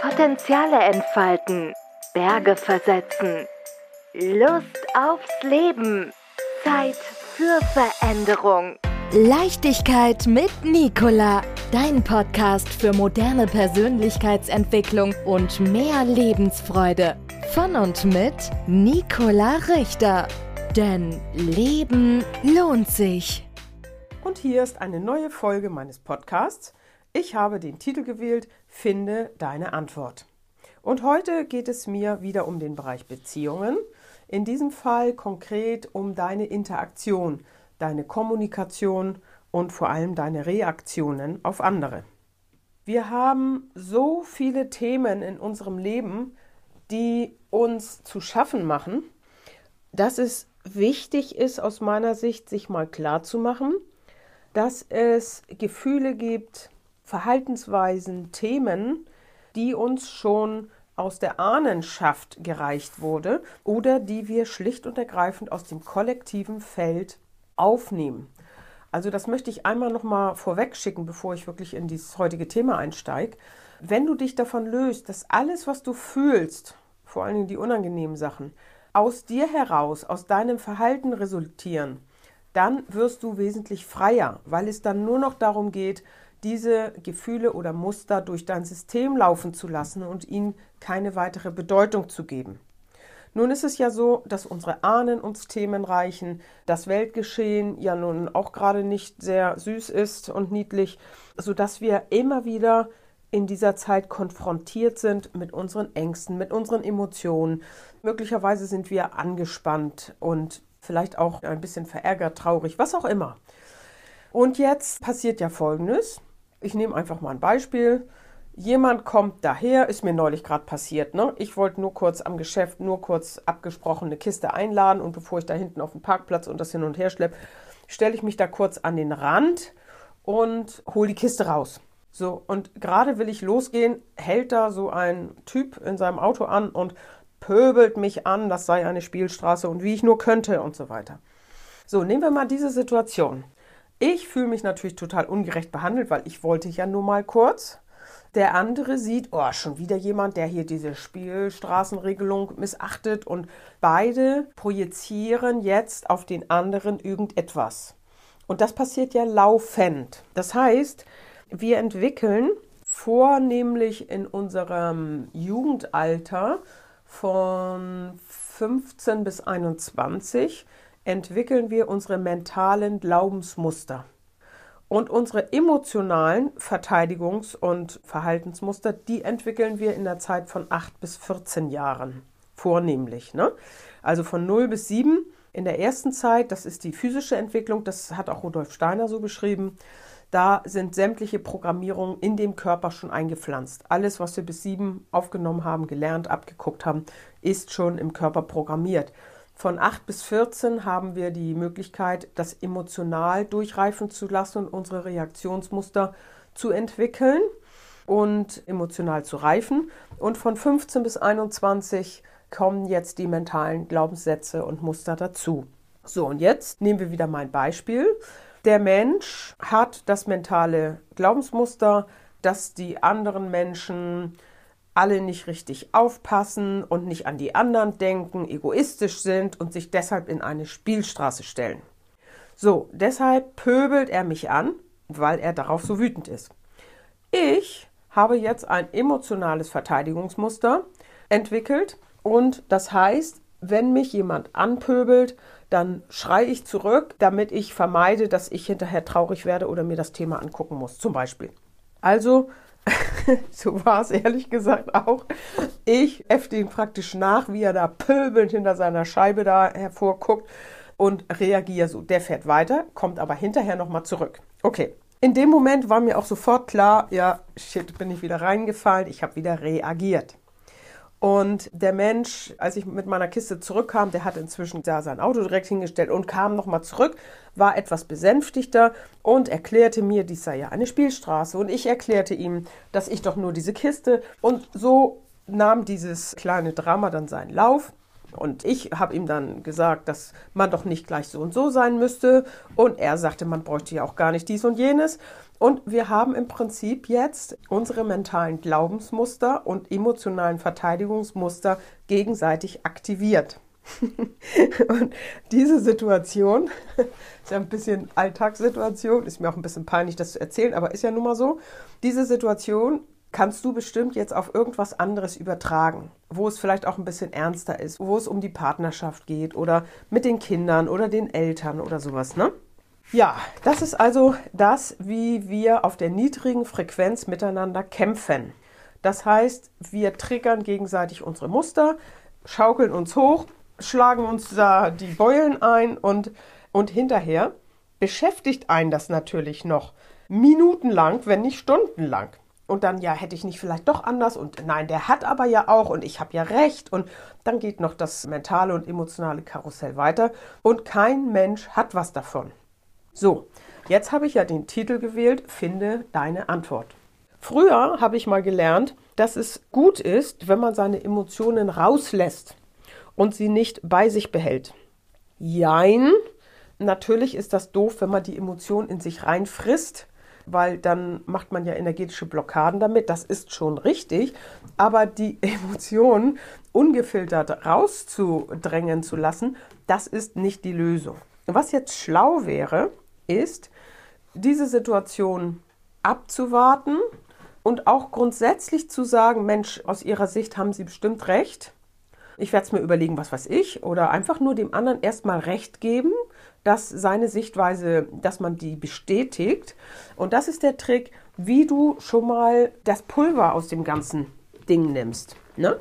Potenziale entfalten, Berge versetzen, Lust aufs Leben, Zeit für Veränderung. Leichtigkeit mit Nicola, dein Podcast für moderne Persönlichkeitsentwicklung und mehr Lebensfreude. Von und mit Nicola Richter. Denn Leben lohnt sich. Und hier ist eine neue Folge meines Podcasts. Ich habe den Titel gewählt Finde deine Antwort. Und heute geht es mir wieder um den Bereich Beziehungen. In diesem Fall konkret um deine Interaktion, deine Kommunikation und vor allem deine Reaktionen auf andere. Wir haben so viele Themen in unserem Leben, die uns zu schaffen machen, dass es wichtig ist aus meiner Sicht, sich mal klar zu machen, dass es Gefühle gibt, Verhaltensweisen, Themen, die uns schon aus der Ahnenschaft gereicht wurde oder die wir schlicht und ergreifend aus dem kollektiven Feld aufnehmen. Also das möchte ich einmal noch mal vorweg schicken, bevor ich wirklich in dieses heutige Thema einsteige. Wenn du dich davon löst, dass alles, was du fühlst, vor allem die unangenehmen Sachen, aus dir heraus, aus deinem Verhalten resultieren, dann wirst du wesentlich freier, weil es dann nur noch darum geht, diese Gefühle oder Muster durch dein System laufen zu lassen und ihnen keine weitere Bedeutung zu geben. Nun ist es ja so, dass unsere Ahnen uns Themen reichen, das Weltgeschehen ja nun auch gerade nicht sehr süß ist und niedlich, sodass wir immer wieder in dieser Zeit konfrontiert sind mit unseren Ängsten, mit unseren Emotionen. Möglicherweise sind wir angespannt und vielleicht auch ein bisschen verärgert, traurig, was auch immer. Und jetzt passiert ja Folgendes. Ich nehme einfach mal ein Beispiel. Jemand kommt daher, ist mir neulich gerade passiert. Ne? Ich wollte nur kurz am Geschäft, nur kurz abgesprochene Kiste einladen und bevor ich da hinten auf dem Parkplatz und das hin und her schleppe, stelle ich mich da kurz an den Rand und hole die Kiste raus. So, und gerade will ich losgehen, hält da so ein Typ in seinem Auto an und pöbelt mich an, das sei eine Spielstraße und wie ich nur könnte und so weiter. So, nehmen wir mal diese Situation. Ich fühle mich natürlich total ungerecht behandelt, weil ich wollte ja nur mal kurz. Der andere sieht, oh, schon wieder jemand, der hier diese Spielstraßenregelung missachtet und beide projizieren jetzt auf den anderen irgendetwas. Und das passiert ja laufend. Das heißt, wir entwickeln vornehmlich in unserem Jugendalter von 15 bis 21 entwickeln wir unsere mentalen Glaubensmuster. Und unsere emotionalen Verteidigungs- und Verhaltensmuster, die entwickeln wir in der Zeit von 8 bis 14 Jahren vornehmlich. Ne? Also von 0 bis 7 in der ersten Zeit, das ist die physische Entwicklung, das hat auch Rudolf Steiner so beschrieben. Da sind sämtliche Programmierungen in dem Körper schon eingepflanzt. Alles, was wir bis sieben aufgenommen haben, gelernt, abgeguckt haben, ist schon im Körper programmiert. Von 8 bis 14 haben wir die Möglichkeit, das emotional durchreifen zu lassen und unsere Reaktionsmuster zu entwickeln und emotional zu reifen. Und von 15 bis 21 kommen jetzt die mentalen Glaubenssätze und Muster dazu. So, und jetzt nehmen wir wieder mein Beispiel. Der Mensch hat das mentale Glaubensmuster, dass die anderen Menschen alle nicht richtig aufpassen und nicht an die anderen denken, egoistisch sind und sich deshalb in eine Spielstraße stellen. So, deshalb pöbelt er mich an, weil er darauf so wütend ist. Ich habe jetzt ein emotionales Verteidigungsmuster entwickelt und das heißt, wenn mich jemand anpöbelt, dann schreie ich zurück, damit ich vermeide, dass ich hinterher traurig werde oder mir das Thema angucken muss, zum Beispiel. Also, so war es ehrlich gesagt auch. Ich äffte ihn praktisch nach, wie er da pöbelnd hinter seiner Scheibe da hervorguckt und reagiere so. Der fährt weiter, kommt aber hinterher nochmal zurück. Okay. In dem Moment war mir auch sofort klar, ja, shit, bin ich wieder reingefallen, ich habe wieder reagiert. Und der Mensch, als ich mit meiner Kiste zurückkam, der hat inzwischen da sein Auto direkt hingestellt und kam nochmal zurück, war etwas besänftigter und erklärte mir, dies sei ja eine Spielstraße. Und ich erklärte ihm, dass ich doch nur diese Kiste. Und so nahm dieses kleine Drama dann seinen Lauf. Und ich habe ihm dann gesagt, dass man doch nicht gleich so und so sein müsste. Und er sagte, man bräuchte ja auch gar nicht dies und jenes. Und wir haben im Prinzip jetzt unsere mentalen Glaubensmuster und emotionalen Verteidigungsmuster gegenseitig aktiviert. und diese Situation ist ja ein bisschen Alltagssituation, ist mir auch ein bisschen peinlich, das zu erzählen, aber ist ja nun mal so. Diese Situation kannst du bestimmt jetzt auf irgendwas anderes übertragen, wo es vielleicht auch ein bisschen ernster ist, wo es um die Partnerschaft geht oder mit den Kindern oder den Eltern oder sowas, ne? Ja, das ist also das, wie wir auf der niedrigen Frequenz miteinander kämpfen. Das heißt, wir triggern gegenseitig unsere Muster, schaukeln uns hoch, schlagen uns da die Beulen ein und, und hinterher beschäftigt einen das natürlich noch minutenlang, wenn nicht stundenlang und dann ja hätte ich nicht vielleicht doch anders und nein, der hat aber ja auch und ich habe ja recht und dann geht noch das mentale und emotionale Karussell weiter und kein Mensch hat was davon. So, jetzt habe ich ja den Titel gewählt, finde deine Antwort. Früher habe ich mal gelernt, dass es gut ist, wenn man seine Emotionen rauslässt und sie nicht bei sich behält. Jein, natürlich ist das doof, wenn man die Emotion in sich reinfrisst weil dann macht man ja energetische Blockaden damit. Das ist schon richtig. Aber die Emotionen ungefiltert rauszudrängen zu lassen, das ist nicht die Lösung. Was jetzt schlau wäre, ist, diese Situation abzuwarten und auch grundsätzlich zu sagen, Mensch, aus Ihrer Sicht haben Sie bestimmt recht. Ich werde es mir überlegen, was weiß ich, oder einfach nur dem anderen erstmal recht geben dass seine Sichtweise, dass man die bestätigt. Und das ist der Trick, wie du schon mal das Pulver aus dem ganzen Ding nimmst. Ne?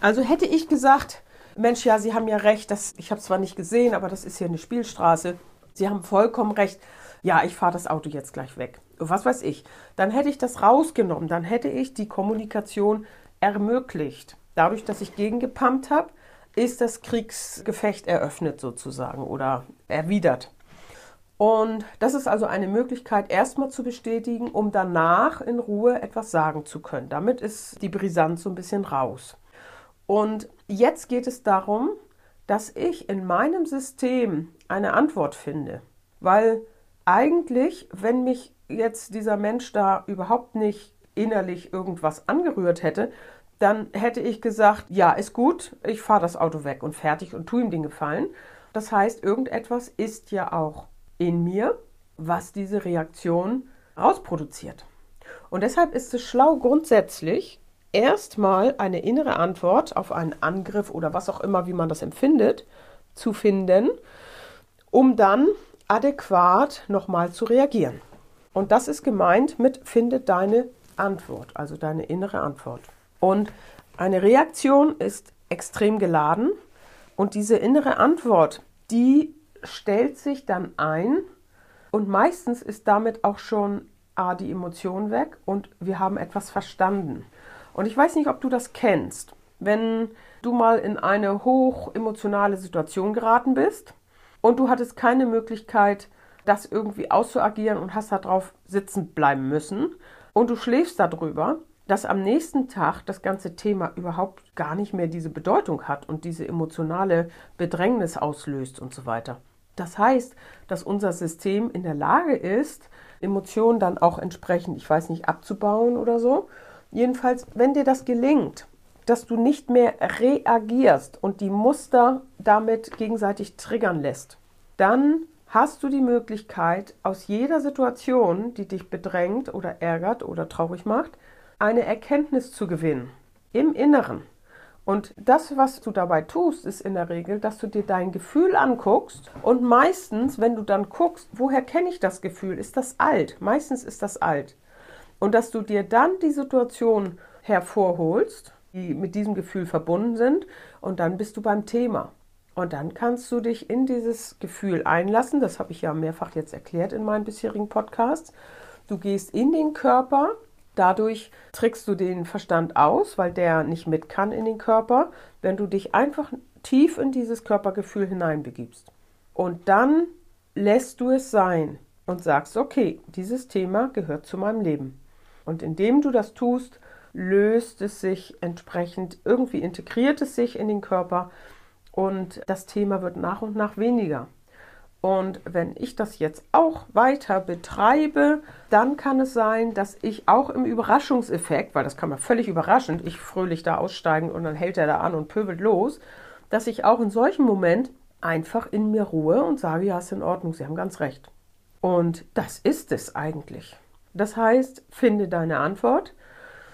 Also hätte ich gesagt, Mensch, ja, Sie haben ja recht, das, ich habe zwar nicht gesehen, aber das ist hier eine Spielstraße. Sie haben vollkommen recht. Ja, ich fahre das Auto jetzt gleich weg. Was weiß ich. Dann hätte ich das rausgenommen. Dann hätte ich die Kommunikation ermöglicht. Dadurch, dass ich gegengepumpt habe, ist das Kriegsgefecht eröffnet sozusagen oder erwidert. Und das ist also eine Möglichkeit, erstmal zu bestätigen, um danach in Ruhe etwas sagen zu können. Damit ist die Brisanz so ein bisschen raus. Und jetzt geht es darum, dass ich in meinem System eine Antwort finde. Weil eigentlich, wenn mich jetzt dieser Mensch da überhaupt nicht innerlich irgendwas angerührt hätte, dann hätte ich gesagt, ja, ist gut, ich fahre das Auto weg und fertig und tue ihm den Gefallen. Das heißt, irgendetwas ist ja auch in mir, was diese Reaktion rausproduziert. Und deshalb ist es schlau grundsätzlich, erstmal eine innere Antwort auf einen Angriff oder was auch immer, wie man das empfindet, zu finden, um dann adäquat nochmal zu reagieren. Und das ist gemeint mit finde deine Antwort, also deine innere Antwort. Und eine Reaktion ist extrem geladen und diese innere Antwort, die stellt sich dann ein und meistens ist damit auch schon A, die Emotion weg und wir haben etwas verstanden. Und ich weiß nicht, ob du das kennst. Wenn du mal in eine hoch emotionale Situation geraten bist und du hattest keine Möglichkeit, das irgendwie auszuagieren und hast darauf sitzen bleiben müssen und du schläfst darüber, dass am nächsten Tag das ganze Thema überhaupt gar nicht mehr diese Bedeutung hat und diese emotionale Bedrängnis auslöst und so weiter. Das heißt, dass unser System in der Lage ist, Emotionen dann auch entsprechend, ich weiß nicht, abzubauen oder so. Jedenfalls, wenn dir das gelingt, dass du nicht mehr reagierst und die Muster damit gegenseitig triggern lässt, dann hast du die Möglichkeit, aus jeder Situation, die dich bedrängt oder ärgert oder traurig macht, eine Erkenntnis zu gewinnen im Inneren. Und das, was du dabei tust, ist in der Regel, dass du dir dein Gefühl anguckst und meistens, wenn du dann guckst, woher kenne ich das Gefühl, ist das alt? Meistens ist das alt. Und dass du dir dann die Situation hervorholst, die mit diesem Gefühl verbunden sind, und dann bist du beim Thema. Und dann kannst du dich in dieses Gefühl einlassen. Das habe ich ja mehrfach jetzt erklärt in meinen bisherigen Podcasts. Du gehst in den Körper Dadurch trickst du den Verstand aus, weil der nicht mit kann in den Körper, wenn du dich einfach tief in dieses Körpergefühl hineinbegibst. Und dann lässt du es sein und sagst, okay, dieses Thema gehört zu meinem Leben. Und indem du das tust, löst es sich entsprechend, irgendwie integriert es sich in den Körper und das Thema wird nach und nach weniger. Und wenn ich das jetzt auch weiter betreibe, dann kann es sein, dass ich auch im Überraschungseffekt, weil das kann man völlig überraschend, ich fröhlich da aussteigen und dann hält er da an und pöbelt los, dass ich auch in solchem Moment einfach in mir ruhe und sage, ja, ist in Ordnung, Sie haben ganz recht. Und das ist es eigentlich. Das heißt, finde deine Antwort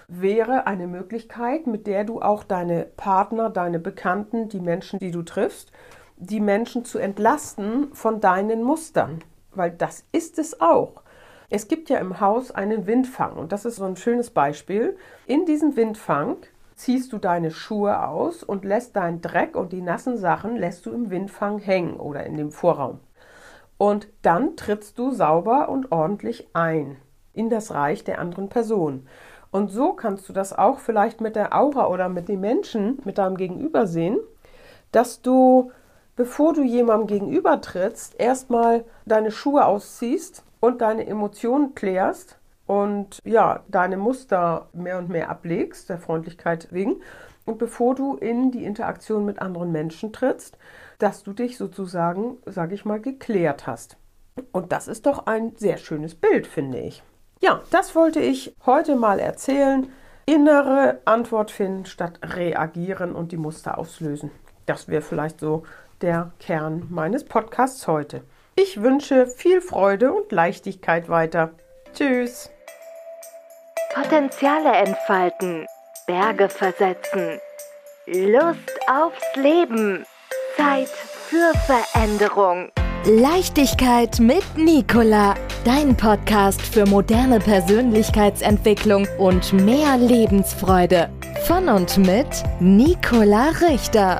wäre eine Möglichkeit, mit der du auch deine Partner, deine Bekannten, die Menschen, die du triffst, die Menschen zu entlasten von deinen Mustern, weil das ist es auch. Es gibt ja im Haus einen Windfang und das ist so ein schönes Beispiel. In diesem Windfang ziehst du deine Schuhe aus und lässt deinen Dreck und die nassen Sachen lässt du im Windfang hängen oder in dem Vorraum. Und dann trittst du sauber und ordentlich ein in das Reich der anderen Person. Und so kannst du das auch vielleicht mit der Aura oder mit den Menschen, mit deinem Gegenüber sehen, dass du bevor du jemandem gegenüber trittst, erstmal deine Schuhe ausziehst und deine Emotionen klärst und ja, deine Muster mehr und mehr ablegst, der Freundlichkeit wegen. Und bevor du in die Interaktion mit anderen Menschen trittst, dass du dich sozusagen, sage ich mal, geklärt hast. Und das ist doch ein sehr schönes Bild, finde ich. Ja, das wollte ich heute mal erzählen. Innere Antwort finden statt reagieren und die Muster auslösen. Das wäre vielleicht so der Kern meines Podcasts heute. Ich wünsche viel Freude und Leichtigkeit weiter. Tschüss. Potenziale entfalten, Berge versetzen, Lust aufs Leben, Zeit für Veränderung. Leichtigkeit mit Nicola, dein Podcast für moderne Persönlichkeitsentwicklung und mehr Lebensfreude. Von und mit Nicola Richter.